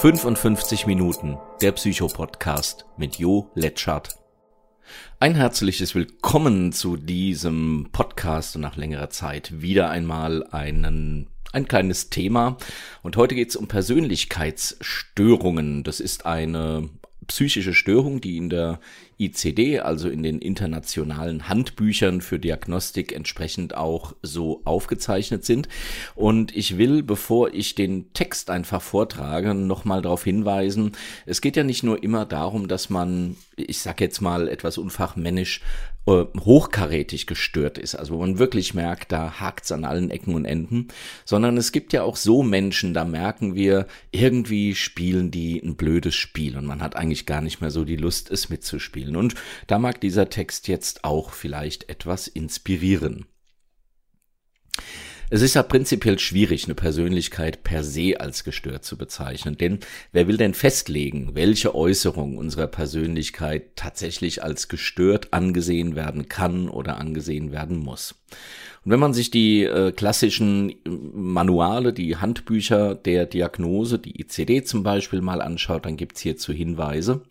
55 Minuten, der Psychopodcast mit Jo Letschert. Ein herzliches Willkommen zu diesem Podcast und nach längerer Zeit wieder einmal einen ein kleines Thema. Und heute geht es um Persönlichkeitsstörungen. Das ist eine psychische Störung, die in der ICD, also in den internationalen Handbüchern für Diagnostik entsprechend auch so aufgezeichnet sind. Und ich will, bevor ich den Text einfach vortrage, nochmal darauf hinweisen, es geht ja nicht nur immer darum, dass man, ich sag jetzt mal etwas unfachmännisch, äh, hochkarätig gestört ist, also wo man wirklich merkt, da hakt's an allen Ecken und Enden, sondern es gibt ja auch so Menschen, da merken wir, irgendwie spielen die ein blödes Spiel und man hat eigentlich gar nicht mehr so die Lust, es mitzuspielen spielen. Und da mag dieser Text jetzt auch vielleicht etwas inspirieren. Es ist ja prinzipiell schwierig, eine Persönlichkeit per se als gestört zu bezeichnen, denn wer will denn festlegen, welche Äußerung unserer Persönlichkeit tatsächlich als gestört angesehen werden kann oder angesehen werden muss? Und wenn man sich die äh, klassischen äh, Manuale, die Handbücher der Diagnose, die ICD zum Beispiel mal anschaut, dann gibt's hierzu Hinweise.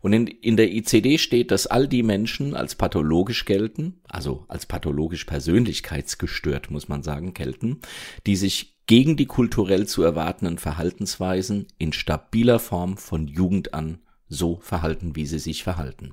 Und in, in der ICD steht, dass all die Menschen als pathologisch gelten, also als pathologisch persönlichkeitsgestört, muss man sagen, gelten, die sich gegen die kulturell zu erwartenden Verhaltensweisen in stabiler Form von Jugend an so verhalten, wie sie sich verhalten.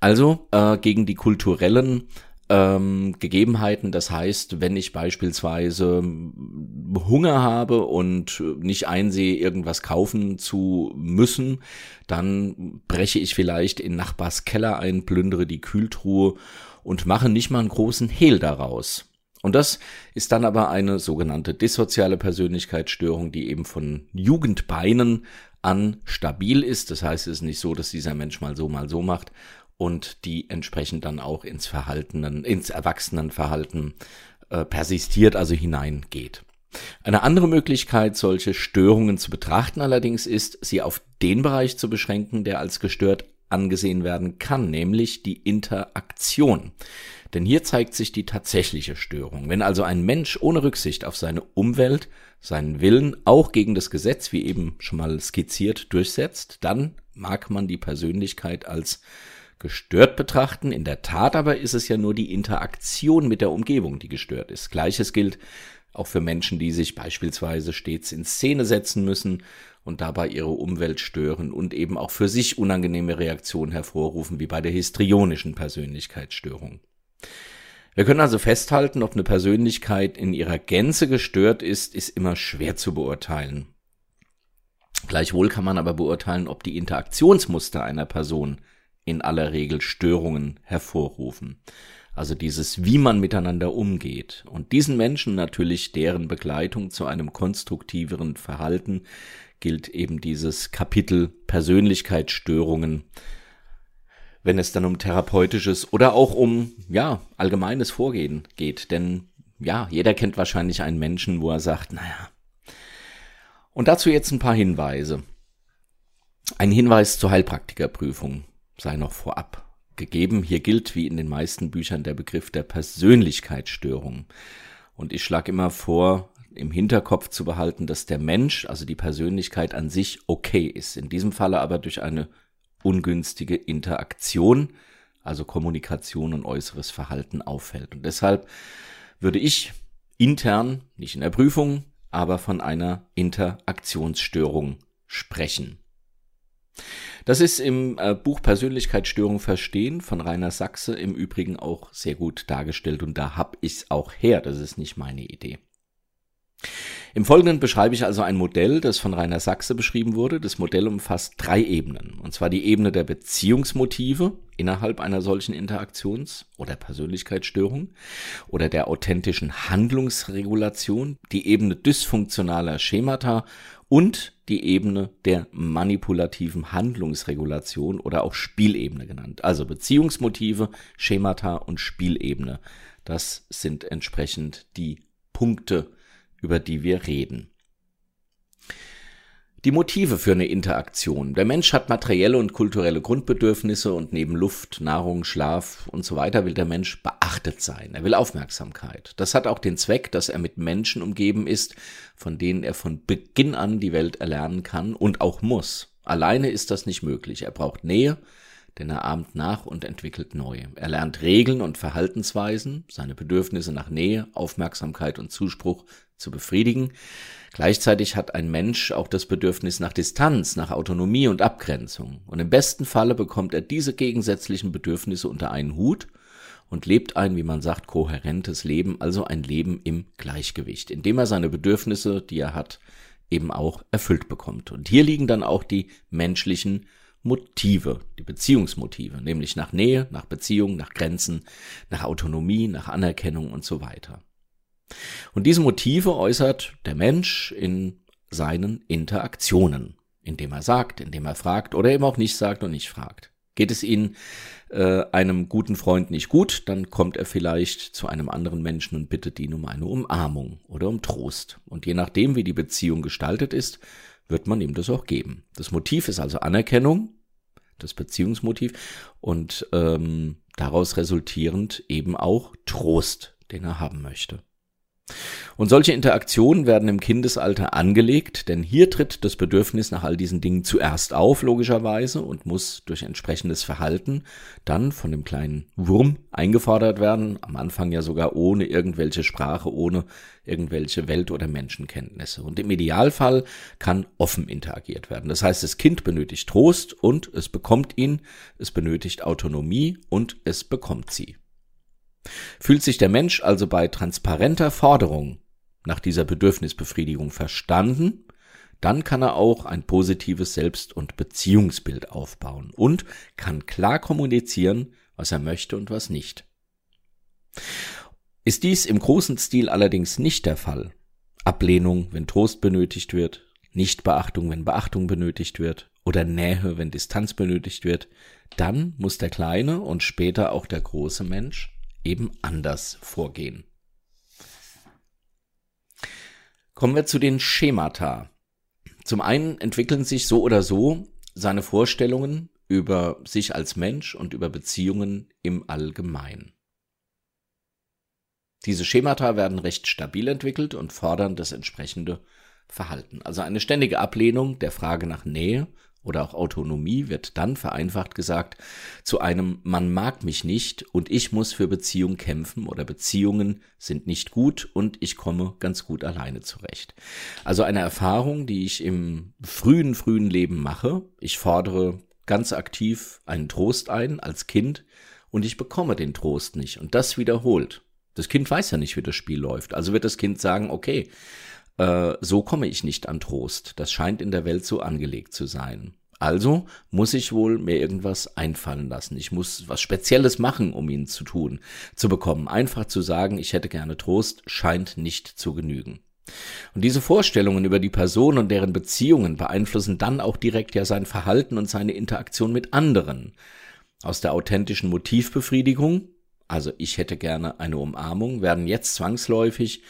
Also äh, gegen die kulturellen ähm, Gegebenheiten. Das heißt, wenn ich beispielsweise Hunger habe und nicht einsehe, irgendwas kaufen zu müssen, dann breche ich vielleicht in Nachbars Keller ein, plündere die Kühltruhe und mache nicht mal einen großen Hehl daraus. Und das ist dann aber eine sogenannte dissoziale Persönlichkeitsstörung, die eben von Jugendbeinen an stabil ist. Das heißt, es ist nicht so, dass dieser Mensch mal so, mal so macht, und die entsprechend dann auch ins Verhaltenen, ins Erwachsenenverhalten äh, persistiert, also hineingeht. Eine andere Möglichkeit, solche Störungen zu betrachten allerdings ist, sie auf den Bereich zu beschränken, der als gestört angesehen werden kann, nämlich die Interaktion. Denn hier zeigt sich die tatsächliche Störung. Wenn also ein Mensch ohne Rücksicht auf seine Umwelt seinen Willen auch gegen das Gesetz, wie eben schon mal skizziert, durchsetzt, dann mag man die Persönlichkeit als gestört betrachten. In der Tat aber ist es ja nur die Interaktion mit der Umgebung, die gestört ist. Gleiches gilt auch für Menschen, die sich beispielsweise stets in Szene setzen müssen und dabei ihre Umwelt stören und eben auch für sich unangenehme Reaktionen hervorrufen, wie bei der histrionischen Persönlichkeitsstörung. Wir können also festhalten, ob eine Persönlichkeit in ihrer Gänze gestört ist, ist immer schwer zu beurteilen. Gleichwohl kann man aber beurteilen, ob die Interaktionsmuster einer Person in aller Regel Störungen hervorrufen. Also dieses, wie man miteinander umgeht. Und diesen Menschen natürlich deren Begleitung zu einem konstruktiveren Verhalten gilt eben dieses Kapitel Persönlichkeitsstörungen, wenn es dann um therapeutisches oder auch um, ja, allgemeines Vorgehen geht. Denn, ja, jeder kennt wahrscheinlich einen Menschen, wo er sagt, naja. Und dazu jetzt ein paar Hinweise. Ein Hinweis zur Heilpraktikerprüfung sei noch vorab gegeben. Hier gilt wie in den meisten Büchern der Begriff der Persönlichkeitsstörung. Und ich schlage immer vor, im Hinterkopf zu behalten, dass der Mensch, also die Persönlichkeit an sich okay ist. In diesem Falle aber durch eine ungünstige Interaktion, also Kommunikation und äußeres Verhalten auffällt. Und deshalb würde ich intern, nicht in der Prüfung, aber von einer Interaktionsstörung sprechen. Das ist im äh, Buch Persönlichkeitsstörung verstehen von Rainer Sachse im Übrigen auch sehr gut dargestellt und da hab ich's auch her, das ist nicht meine Idee. Im Folgenden beschreibe ich also ein Modell, das von Rainer Sachse beschrieben wurde. Das Modell umfasst drei Ebenen. Und zwar die Ebene der Beziehungsmotive innerhalb einer solchen Interaktions- oder Persönlichkeitsstörung oder der authentischen Handlungsregulation, die Ebene dysfunktionaler Schemata und die Ebene der manipulativen Handlungsregulation oder auch Spielebene genannt. Also Beziehungsmotive, Schemata und Spielebene. Das sind entsprechend die Punkte, über die wir reden. Die Motive für eine Interaktion. Der Mensch hat materielle und kulturelle Grundbedürfnisse und neben Luft, Nahrung, Schlaf und so weiter will der Mensch beachtet sein. Er will Aufmerksamkeit. Das hat auch den Zweck, dass er mit Menschen umgeben ist, von denen er von Beginn an die Welt erlernen kann und auch muss. Alleine ist das nicht möglich. Er braucht Nähe, denn er ahmt nach und entwickelt neue. Er lernt Regeln und Verhaltensweisen, seine Bedürfnisse nach Nähe, Aufmerksamkeit und Zuspruch zu befriedigen. Gleichzeitig hat ein Mensch auch das Bedürfnis nach Distanz, nach Autonomie und Abgrenzung. Und im besten Falle bekommt er diese gegensätzlichen Bedürfnisse unter einen Hut und lebt ein, wie man sagt, kohärentes Leben, also ein Leben im Gleichgewicht, indem er seine Bedürfnisse, die er hat, eben auch erfüllt bekommt. Und hier liegen dann auch die menschlichen Motive, die Beziehungsmotive, nämlich nach Nähe, nach Beziehung, nach Grenzen, nach Autonomie, nach Anerkennung und so weiter. Und diese Motive äußert der Mensch in seinen Interaktionen, indem er sagt, indem er fragt oder eben auch nicht sagt und nicht fragt. Geht es Ihnen äh, einem guten Freund nicht gut, dann kommt er vielleicht zu einem anderen Menschen und bittet ihn um eine Umarmung oder um Trost. Und je nachdem, wie die Beziehung gestaltet ist, wird man ihm das auch geben. Das Motiv ist also Anerkennung, das Beziehungsmotiv und ähm, daraus resultierend eben auch Trost, den er haben möchte. Und solche Interaktionen werden im Kindesalter angelegt, denn hier tritt das Bedürfnis nach all diesen Dingen zuerst auf, logischerweise, und muss durch entsprechendes Verhalten dann von dem kleinen Wurm eingefordert werden, am Anfang ja sogar ohne irgendwelche Sprache, ohne irgendwelche Welt- oder Menschenkenntnisse. Und im Idealfall kann offen interagiert werden. Das heißt, das Kind benötigt Trost und es bekommt ihn, es benötigt Autonomie und es bekommt sie. Fühlt sich der Mensch also bei transparenter Forderung nach dieser Bedürfnisbefriedigung verstanden, dann kann er auch ein positives Selbst- und Beziehungsbild aufbauen und kann klar kommunizieren, was er möchte und was nicht. Ist dies im großen Stil allerdings nicht der Fall, Ablehnung, wenn Trost benötigt wird, Nichtbeachtung, wenn Beachtung benötigt wird oder Nähe, wenn Distanz benötigt wird, dann muss der kleine und später auch der große Mensch eben anders vorgehen. Kommen wir zu den Schemata. Zum einen entwickeln sich so oder so seine Vorstellungen über sich als Mensch und über Beziehungen im Allgemeinen. Diese Schemata werden recht stabil entwickelt und fordern das entsprechende Verhalten. Also eine ständige Ablehnung der Frage nach Nähe oder auch Autonomie wird dann vereinfacht gesagt zu einem man mag mich nicht und ich muss für Beziehung kämpfen oder Beziehungen sind nicht gut und ich komme ganz gut alleine zurecht. Also eine Erfahrung, die ich im frühen, frühen Leben mache. Ich fordere ganz aktiv einen Trost ein als Kind und ich bekomme den Trost nicht und das wiederholt. Das Kind weiß ja nicht, wie das Spiel läuft. Also wird das Kind sagen, okay, äh, so komme ich nicht an Trost. Das scheint in der Welt so angelegt zu sein. Also muss ich wohl mir irgendwas einfallen lassen. Ich muss was Spezielles machen, um ihn zu tun, zu bekommen. Einfach zu sagen, ich hätte gerne Trost, scheint nicht zu genügen. Und diese Vorstellungen über die Person und deren Beziehungen beeinflussen dann auch direkt ja sein Verhalten und seine Interaktion mit anderen. Aus der authentischen Motivbefriedigung, also ich hätte gerne eine Umarmung, werden jetzt zwangsläufig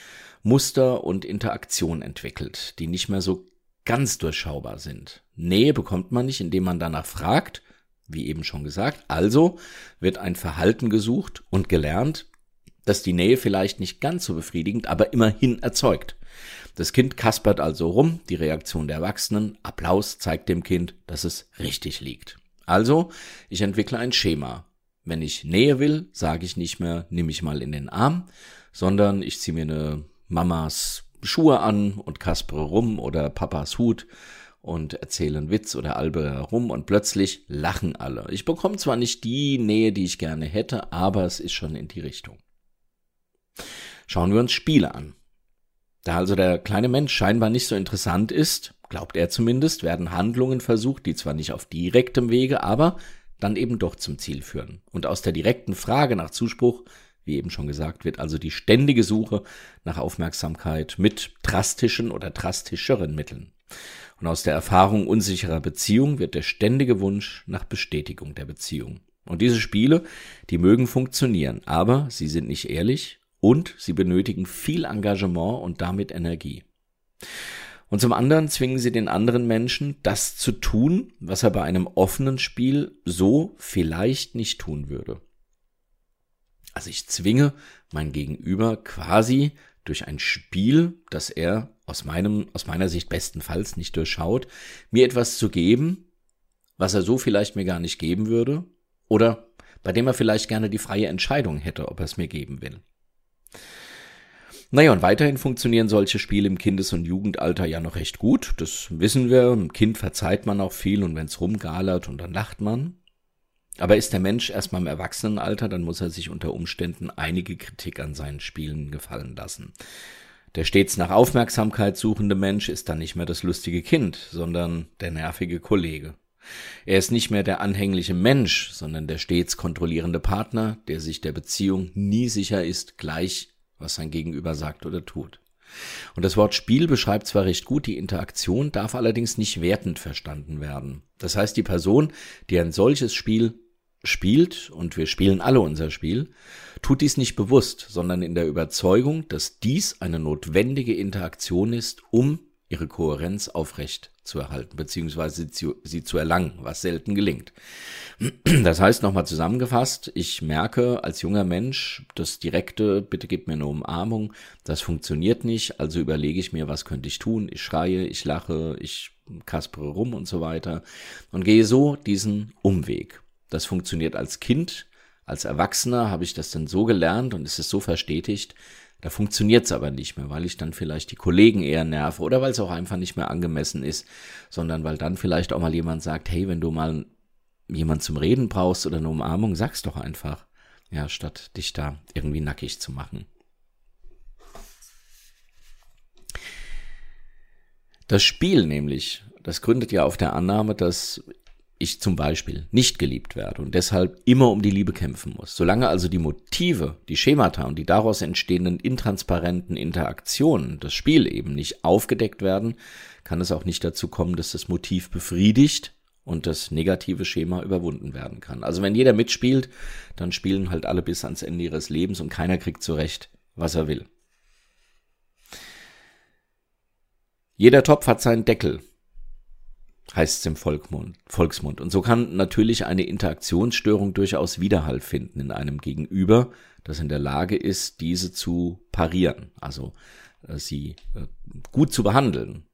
Muster und Interaktion entwickelt, die nicht mehr so ganz durchschaubar sind. Nähe bekommt man nicht, indem man danach fragt, wie eben schon gesagt. Also wird ein Verhalten gesucht und gelernt, das die Nähe vielleicht nicht ganz so befriedigend, aber immerhin erzeugt. Das Kind kaspert also rum, die Reaktion der Erwachsenen, Applaus zeigt dem Kind, dass es richtig liegt. Also, ich entwickle ein Schema. Wenn ich Nähe will, sage ich nicht mehr, nimm mich mal in den Arm, sondern ich ziehe mir eine Mamas Schuhe an und kaspere rum oder Papas Hut und erzähle einen Witz oder albere herum und plötzlich lachen alle. Ich bekomme zwar nicht die Nähe, die ich gerne hätte, aber es ist schon in die Richtung. Schauen wir uns Spiele an. Da also der kleine Mensch scheinbar nicht so interessant ist, glaubt er zumindest, werden Handlungen versucht, die zwar nicht auf direktem Wege, aber dann eben doch zum Ziel führen. Und aus der direkten Frage nach Zuspruch wie eben schon gesagt, wird also die ständige Suche nach Aufmerksamkeit mit drastischen oder drastischeren Mitteln. Und aus der Erfahrung unsicherer Beziehung wird der ständige Wunsch nach Bestätigung der Beziehung. Und diese Spiele, die mögen funktionieren, aber sie sind nicht ehrlich und sie benötigen viel Engagement und damit Energie. Und zum anderen zwingen sie den anderen Menschen, das zu tun, was er bei einem offenen Spiel so vielleicht nicht tun würde. Also ich zwinge mein Gegenüber quasi durch ein Spiel, das er aus meinem, aus meiner Sicht bestenfalls nicht durchschaut, mir etwas zu geben, was er so vielleicht mir gar nicht geben würde, oder bei dem er vielleicht gerne die freie Entscheidung hätte, ob er es mir geben will. Naja, und weiterhin funktionieren solche Spiele im Kindes- und Jugendalter ja noch recht gut. Das wissen wir. Im Kind verzeiht man auch viel und wenn's rumgalert und dann lacht man. Aber ist der Mensch erstmal im Erwachsenenalter, dann muss er sich unter Umständen einige Kritik an seinen Spielen gefallen lassen. Der stets nach Aufmerksamkeit suchende Mensch ist dann nicht mehr das lustige Kind, sondern der nervige Kollege. Er ist nicht mehr der anhängliche Mensch, sondern der stets kontrollierende Partner, der sich der Beziehung nie sicher ist, gleich was sein Gegenüber sagt oder tut. Und das Wort Spiel beschreibt zwar recht gut die Interaktion, darf allerdings nicht wertend verstanden werden. Das heißt, die Person, die ein solches Spiel spielt, und wir spielen alle unser Spiel, tut dies nicht bewusst, sondern in der Überzeugung, dass dies eine notwendige Interaktion ist, um ihre Kohärenz aufrecht zu erhalten, beziehungsweise sie zu erlangen, was selten gelingt. Das heißt, nochmal zusammengefasst, ich merke als junger Mensch, das direkte, bitte gib mir eine Umarmung, das funktioniert nicht, also überlege ich mir, was könnte ich tun, ich schreie, ich lache, ich kaspere rum und so weiter und gehe so diesen Umweg. Das funktioniert als Kind, als Erwachsener habe ich das dann so gelernt und es ist so verstetigt, da funktioniert es aber nicht mehr, weil ich dann vielleicht die Kollegen eher nerve oder weil es auch einfach nicht mehr angemessen ist, sondern weil dann vielleicht auch mal jemand sagt, hey, wenn du mal jemand zum Reden brauchst oder eine Umarmung, sag's doch einfach. Ja, statt dich da irgendwie nackig zu machen. Das Spiel nämlich, das gründet ja auf der Annahme, dass ich zum Beispiel nicht geliebt werde und deshalb immer um die Liebe kämpfen muss. Solange also die Motive, die Schemata und die daraus entstehenden intransparenten Interaktionen, das Spiel eben nicht aufgedeckt werden, kann es auch nicht dazu kommen, dass das Motiv befriedigt und das negative Schema überwunden werden kann. Also wenn jeder mitspielt, dann spielen halt alle bis ans Ende ihres Lebens und keiner kriegt zurecht, was er will. Jeder Topf hat seinen Deckel heißt es im Volksmund. Und so kann natürlich eine Interaktionsstörung durchaus Widerhall finden in einem Gegenüber, das in der Lage ist, diese zu parieren, also äh, sie äh, gut zu behandeln.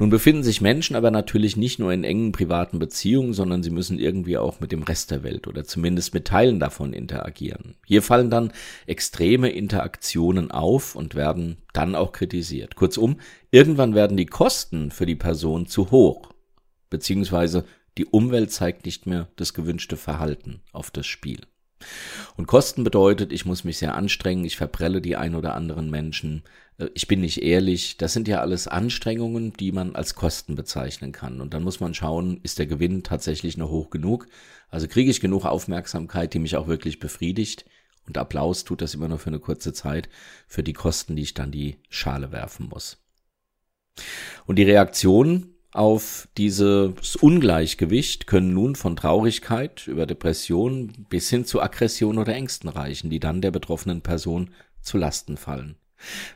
Nun befinden sich Menschen aber natürlich nicht nur in engen privaten Beziehungen, sondern sie müssen irgendwie auch mit dem Rest der Welt oder zumindest mit Teilen davon interagieren. Hier fallen dann extreme Interaktionen auf und werden dann auch kritisiert. Kurzum, irgendwann werden die Kosten für die Person zu hoch beziehungsweise die Umwelt zeigt nicht mehr das gewünschte Verhalten auf das Spiel. Und Kosten bedeutet, ich muss mich sehr anstrengen, ich verprelle die ein oder anderen Menschen, äh, ich bin nicht ehrlich. Das sind ja alles Anstrengungen, die man als Kosten bezeichnen kann. Und dann muss man schauen, ist der Gewinn tatsächlich noch hoch genug? Also kriege ich genug Aufmerksamkeit, die mich auch wirklich befriedigt? Und Applaus tut das immer nur für eine kurze Zeit, für die Kosten, die ich dann die Schale werfen muss. Und die Reaktion auf dieses Ungleichgewicht können nun von Traurigkeit über Depression bis hin zu Aggression oder Ängsten reichen, die dann der betroffenen Person zu Lasten fallen.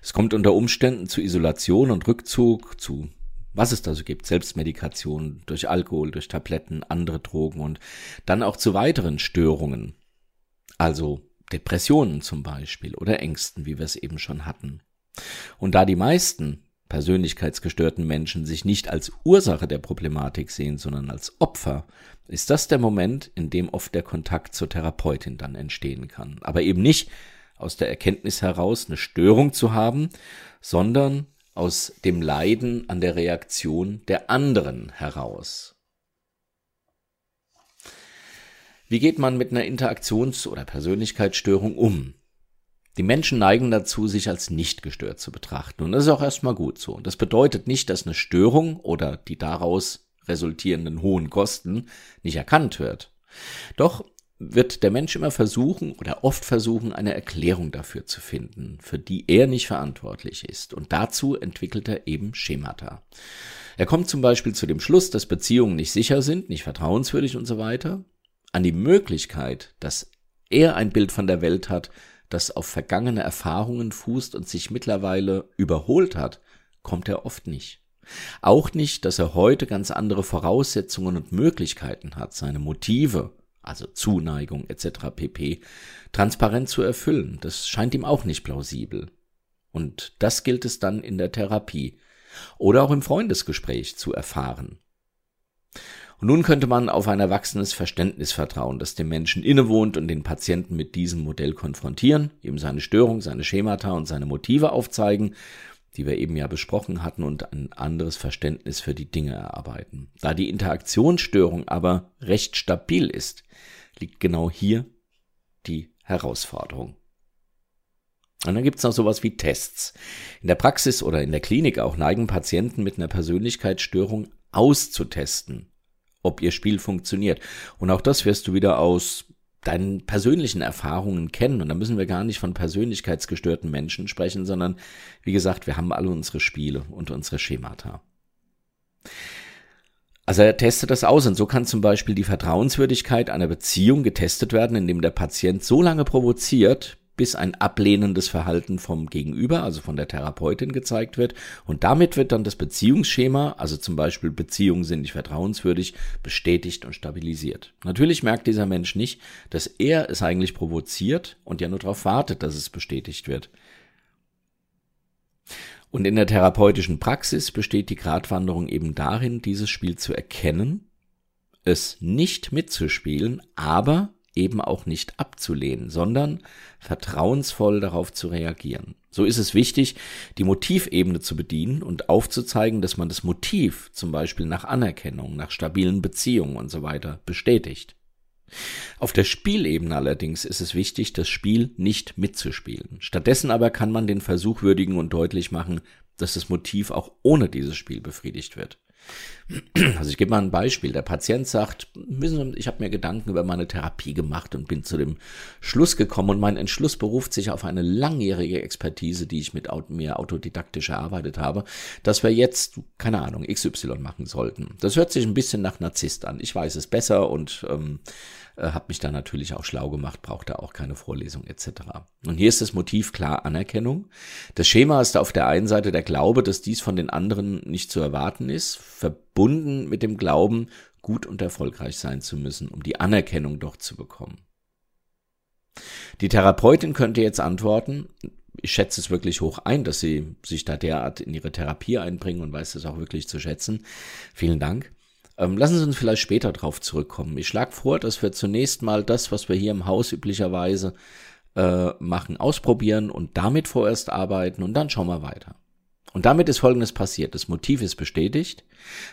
Es kommt unter Umständen zu Isolation und Rückzug, zu was es da so gibt, Selbstmedikation durch Alkohol, durch Tabletten, andere Drogen und dann auch zu weiteren Störungen, also Depressionen zum Beispiel oder Ängsten, wie wir es eben schon hatten. Und da die meisten persönlichkeitsgestörten Menschen sich nicht als Ursache der Problematik sehen, sondern als Opfer, ist das der Moment, in dem oft der Kontakt zur Therapeutin dann entstehen kann. Aber eben nicht aus der Erkenntnis heraus, eine Störung zu haben, sondern aus dem Leiden an der Reaktion der anderen heraus. Wie geht man mit einer Interaktions- oder Persönlichkeitsstörung um? Die Menschen neigen dazu, sich als nicht gestört zu betrachten. Und das ist auch erstmal gut so. Das bedeutet nicht, dass eine Störung oder die daraus resultierenden hohen Kosten nicht erkannt wird. Doch wird der Mensch immer versuchen oder oft versuchen, eine Erklärung dafür zu finden, für die er nicht verantwortlich ist. Und dazu entwickelt er eben Schemata. Er kommt zum Beispiel zu dem Schluss, dass Beziehungen nicht sicher sind, nicht vertrauenswürdig und so weiter, an die Möglichkeit, dass er ein Bild von der Welt hat, das auf vergangene Erfahrungen fußt und sich mittlerweile überholt hat, kommt er oft nicht. Auch nicht, dass er heute ganz andere Voraussetzungen und Möglichkeiten hat, seine Motive, also Zuneigung etc. pp, transparent zu erfüllen. Das scheint ihm auch nicht plausibel. Und das gilt es dann in der Therapie oder auch im Freundesgespräch zu erfahren. Und nun könnte man auf ein erwachsenes Verständnis vertrauen, das dem Menschen innewohnt und den Patienten mit diesem Modell konfrontieren, ihm seine Störung, seine Schemata und seine Motive aufzeigen, die wir eben ja besprochen hatten, und ein anderes Verständnis für die Dinge erarbeiten. Da die Interaktionsstörung aber recht stabil ist, liegt genau hier die Herausforderung. Und dann gibt's noch sowas wie Tests. In der Praxis oder in der Klinik auch neigen Patienten mit einer Persönlichkeitsstörung auszutesten, ob ihr Spiel funktioniert. Und auch das wirst du wieder aus deinen persönlichen Erfahrungen kennen. Und da müssen wir gar nicht von persönlichkeitsgestörten Menschen sprechen, sondern wie gesagt, wir haben alle unsere Spiele und unsere Schemata. Also er testet das aus und so kann zum Beispiel die Vertrauenswürdigkeit einer Beziehung getestet werden, indem der Patient so lange provoziert, bis ein ablehnendes Verhalten vom Gegenüber, also von der Therapeutin gezeigt wird. Und damit wird dann das Beziehungsschema, also zum Beispiel Beziehungen sind nicht vertrauenswürdig, bestätigt und stabilisiert. Natürlich merkt dieser Mensch nicht, dass er es eigentlich provoziert und ja nur darauf wartet, dass es bestätigt wird. Und in der therapeutischen Praxis besteht die Gratwanderung eben darin, dieses Spiel zu erkennen, es nicht mitzuspielen, aber eben auch nicht abzulehnen, sondern vertrauensvoll darauf zu reagieren. So ist es wichtig, die Motivebene zu bedienen und aufzuzeigen, dass man das Motiv zum Beispiel nach Anerkennung, nach stabilen Beziehungen und so weiter bestätigt. Auf der Spielebene allerdings ist es wichtig, das Spiel nicht mitzuspielen. Stattdessen aber kann man den Versuch würdigen und deutlich machen, dass das Motiv auch ohne dieses Spiel befriedigt wird. Also ich gebe mal ein Beispiel. Der Patient sagt, ich habe mir Gedanken über meine Therapie gemacht und bin zu dem Schluss gekommen und mein Entschluss beruft sich auf eine langjährige Expertise, die ich mit mir autodidaktisch erarbeitet habe, dass wir jetzt, keine Ahnung, XY machen sollten. Das hört sich ein bisschen nach Narzisst an. Ich weiß es besser und ähm, äh, habe mich da natürlich auch schlau gemacht, braucht da auch keine Vorlesung etc. Und hier ist das Motiv klar Anerkennung. Das Schema ist auf der einen Seite der Glaube, dass dies von den anderen nicht zu erwarten ist, verbunden mit dem Glauben, gut und erfolgreich sein zu müssen, um die Anerkennung doch zu bekommen. Die Therapeutin könnte jetzt antworten, ich schätze es wirklich hoch ein, dass Sie sich da derart in Ihre Therapie einbringen und weiß das auch wirklich zu schätzen. Vielen Dank. Ähm, lassen Sie uns vielleicht später drauf zurückkommen. Ich schlage vor, dass wir zunächst mal das, was wir hier im Haus üblicherweise äh, machen, ausprobieren und damit vorerst arbeiten und dann schauen wir weiter. Und damit ist Folgendes passiert. Das Motiv ist bestätigt.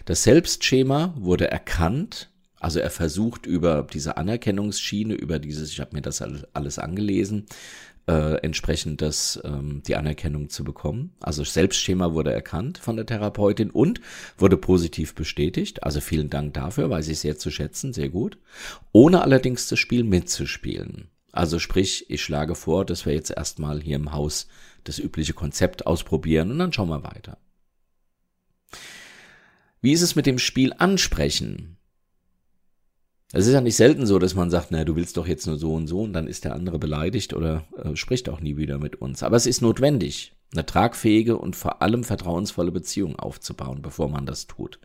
Das Selbstschema wurde erkannt. Also er versucht über diese Anerkennungsschiene, über dieses, ich habe mir das alles angelesen, äh, entsprechend das, ähm, die Anerkennung zu bekommen. Also Selbstschema wurde erkannt von der Therapeutin und wurde positiv bestätigt. Also vielen Dank dafür, weiß ich sehr zu schätzen, sehr gut. Ohne allerdings das Spiel mitzuspielen. Also sprich, ich schlage vor, dass wir jetzt erstmal hier im Haus das übliche Konzept ausprobieren und dann schauen wir weiter. Wie ist es mit dem Spiel ansprechen? Es ist ja nicht selten so, dass man sagt, na, du willst doch jetzt nur so und so und dann ist der andere beleidigt oder äh, spricht auch nie wieder mit uns. Aber es ist notwendig, eine tragfähige und vor allem vertrauensvolle Beziehung aufzubauen, bevor man das tut.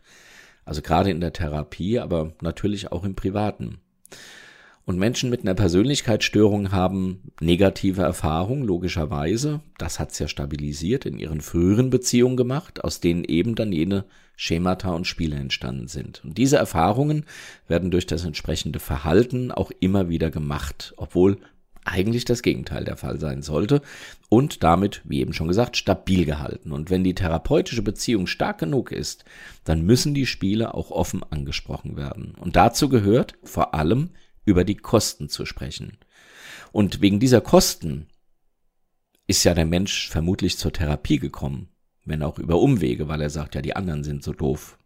Also gerade in der Therapie, aber natürlich auch im Privaten. Und Menschen mit einer Persönlichkeitsstörung haben negative Erfahrungen, logischerweise. Das hat's ja stabilisiert in ihren früheren Beziehungen gemacht, aus denen eben dann jene Schemata und Spiele entstanden sind. Und diese Erfahrungen werden durch das entsprechende Verhalten auch immer wieder gemacht, obwohl eigentlich das Gegenteil der Fall sein sollte und damit, wie eben schon gesagt, stabil gehalten. Und wenn die therapeutische Beziehung stark genug ist, dann müssen die Spiele auch offen angesprochen werden. Und dazu gehört vor allem über die Kosten zu sprechen. Und wegen dieser Kosten ist ja der Mensch vermutlich zur Therapie gekommen wenn auch über Umwege, weil er sagt, ja, die anderen sind so doof.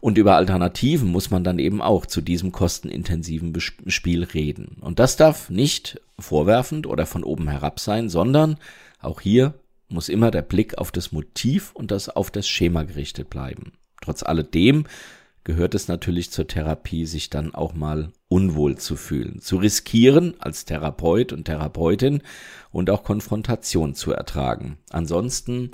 Und über Alternativen muss man dann eben auch zu diesem kostenintensiven Spiel reden. Und das darf nicht vorwerfend oder von oben herab sein, sondern auch hier muss immer der Blick auf das Motiv und das auf das Schema gerichtet bleiben. Trotz alledem gehört es natürlich zur Therapie, sich dann auch mal unwohl zu fühlen, zu riskieren als Therapeut und Therapeutin und auch Konfrontation zu ertragen. Ansonsten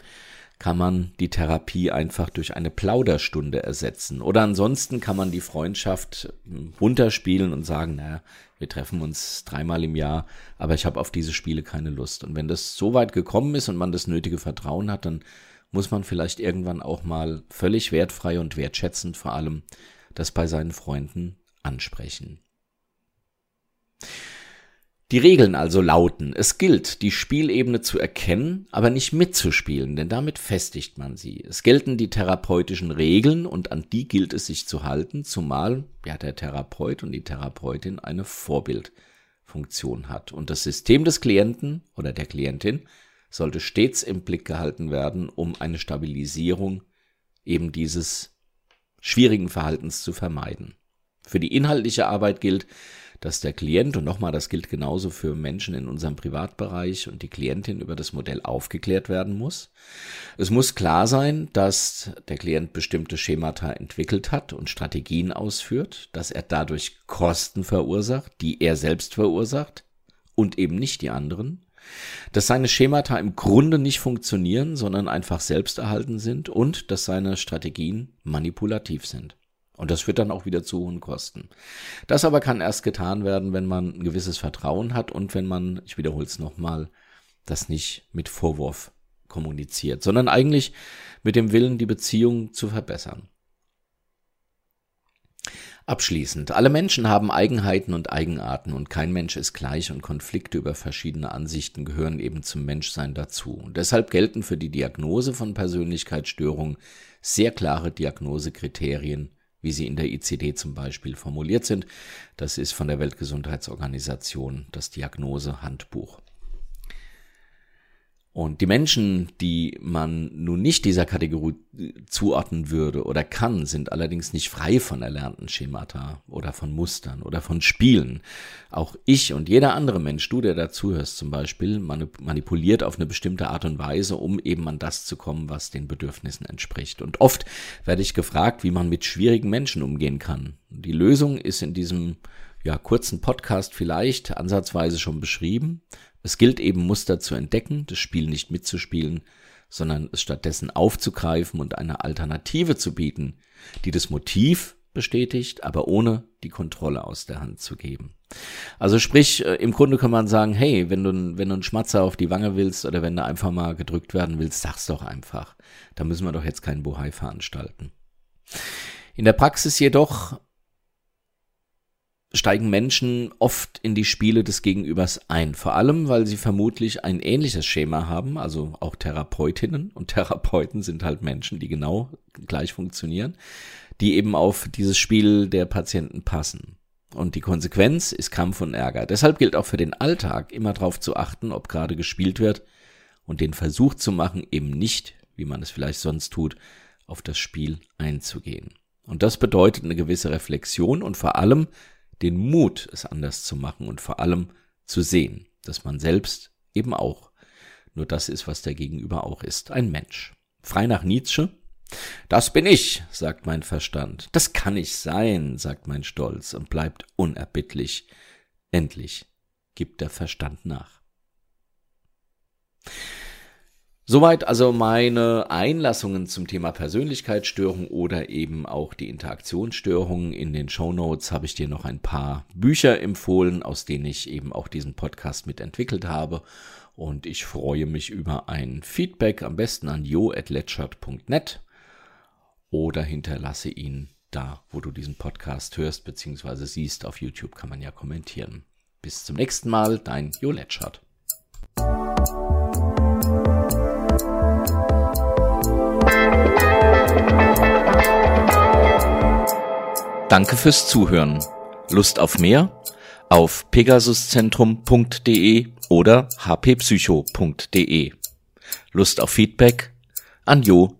kann man die Therapie einfach durch eine Plauderstunde ersetzen. Oder ansonsten kann man die Freundschaft hm, runterspielen und sagen, naja, wir treffen uns dreimal im Jahr, aber ich habe auf diese Spiele keine Lust. Und wenn das so weit gekommen ist und man das nötige Vertrauen hat, dann muss man vielleicht irgendwann auch mal völlig wertfrei und wertschätzend vor allem das bei seinen Freunden ansprechen. Die Regeln also lauten, es gilt, die Spielebene zu erkennen, aber nicht mitzuspielen, denn damit festigt man sie. Es gelten die therapeutischen Regeln und an die gilt es sich zu halten, zumal ja der Therapeut und die Therapeutin eine Vorbildfunktion hat. Und das System des Klienten oder der Klientin sollte stets im Blick gehalten werden, um eine Stabilisierung eben dieses schwierigen Verhaltens zu vermeiden. Für die inhaltliche Arbeit gilt, dass der Klient, und nochmal, das gilt genauso für Menschen in unserem Privatbereich und die Klientin über das Modell aufgeklärt werden muss. Es muss klar sein, dass der Klient bestimmte Schemata entwickelt hat und Strategien ausführt, dass er dadurch Kosten verursacht, die er selbst verursacht und eben nicht die anderen dass seine Schemata im Grunde nicht funktionieren, sondern einfach selbst erhalten sind und dass seine Strategien manipulativ sind. Und das führt dann auch wieder zu hohen Kosten. Das aber kann erst getan werden, wenn man ein gewisses Vertrauen hat und wenn man, ich wiederhole es nochmal, das nicht mit Vorwurf kommuniziert, sondern eigentlich mit dem Willen, die Beziehung zu verbessern. Abschließend. Alle Menschen haben Eigenheiten und Eigenarten und kein Mensch ist gleich und Konflikte über verschiedene Ansichten gehören eben zum Menschsein dazu. Und deshalb gelten für die Diagnose von Persönlichkeitsstörungen sehr klare Diagnosekriterien wie sie in der ICD zum Beispiel formuliert sind. Das ist von der Weltgesundheitsorganisation das Diagnosehandbuch. Und die Menschen, die man nun nicht dieser Kategorie zuordnen würde oder kann, sind allerdings nicht frei von erlernten Schemata oder von Mustern oder von Spielen. Auch ich und jeder andere Mensch, du, der dazuhörst zum Beispiel, manipuliert auf eine bestimmte Art und Weise, um eben an das zu kommen, was den Bedürfnissen entspricht. Und oft werde ich gefragt, wie man mit schwierigen Menschen umgehen kann. Die Lösung ist in diesem ja, kurzen Podcast vielleicht ansatzweise schon beschrieben. Es gilt eben Muster zu entdecken, das Spiel nicht mitzuspielen, sondern es stattdessen aufzugreifen und eine Alternative zu bieten, die das Motiv bestätigt, aber ohne die Kontrolle aus der Hand zu geben. Also sprich, äh, im Grunde kann man sagen, hey, wenn du, wenn du einen Schmatzer auf die Wange willst oder wenn du einfach mal gedrückt werden willst, sag's doch einfach. Da müssen wir doch jetzt keinen Bohai veranstalten. In der Praxis jedoch steigen Menschen oft in die Spiele des Gegenübers ein. Vor allem, weil sie vermutlich ein ähnliches Schema haben, also auch Therapeutinnen und Therapeuten sind halt Menschen, die genau gleich funktionieren, die eben auf dieses Spiel der Patienten passen. Und die Konsequenz ist Kampf und Ärger. Deshalb gilt auch für den Alltag immer darauf zu achten, ob gerade gespielt wird und den Versuch zu machen, eben nicht, wie man es vielleicht sonst tut, auf das Spiel einzugehen. Und das bedeutet eine gewisse Reflexion und vor allem den Mut, es anders zu machen und vor allem zu sehen, dass man selbst eben auch nur das ist, was der Gegenüber auch ist, ein Mensch. Frei nach Nietzsche. Das bin ich, sagt mein Verstand. Das kann ich sein, sagt mein Stolz und bleibt unerbittlich. Endlich gibt der Verstand nach. Soweit also meine Einlassungen zum Thema Persönlichkeitsstörung oder eben auch die Interaktionsstörungen. In den Show Notes habe ich dir noch ein paar Bücher empfohlen, aus denen ich eben auch diesen Podcast mitentwickelt habe. Und ich freue mich über ein Feedback, am besten an jo.letschert.net oder hinterlasse ihn da, wo du diesen Podcast hörst bzw. siehst. Auf YouTube kann man ja kommentieren. Bis zum nächsten Mal, dein Jo Letschert. Danke fürs Zuhören. Lust auf mehr? Auf pegasuszentrum.de oder hppsycho.de. Lust auf Feedback? An jo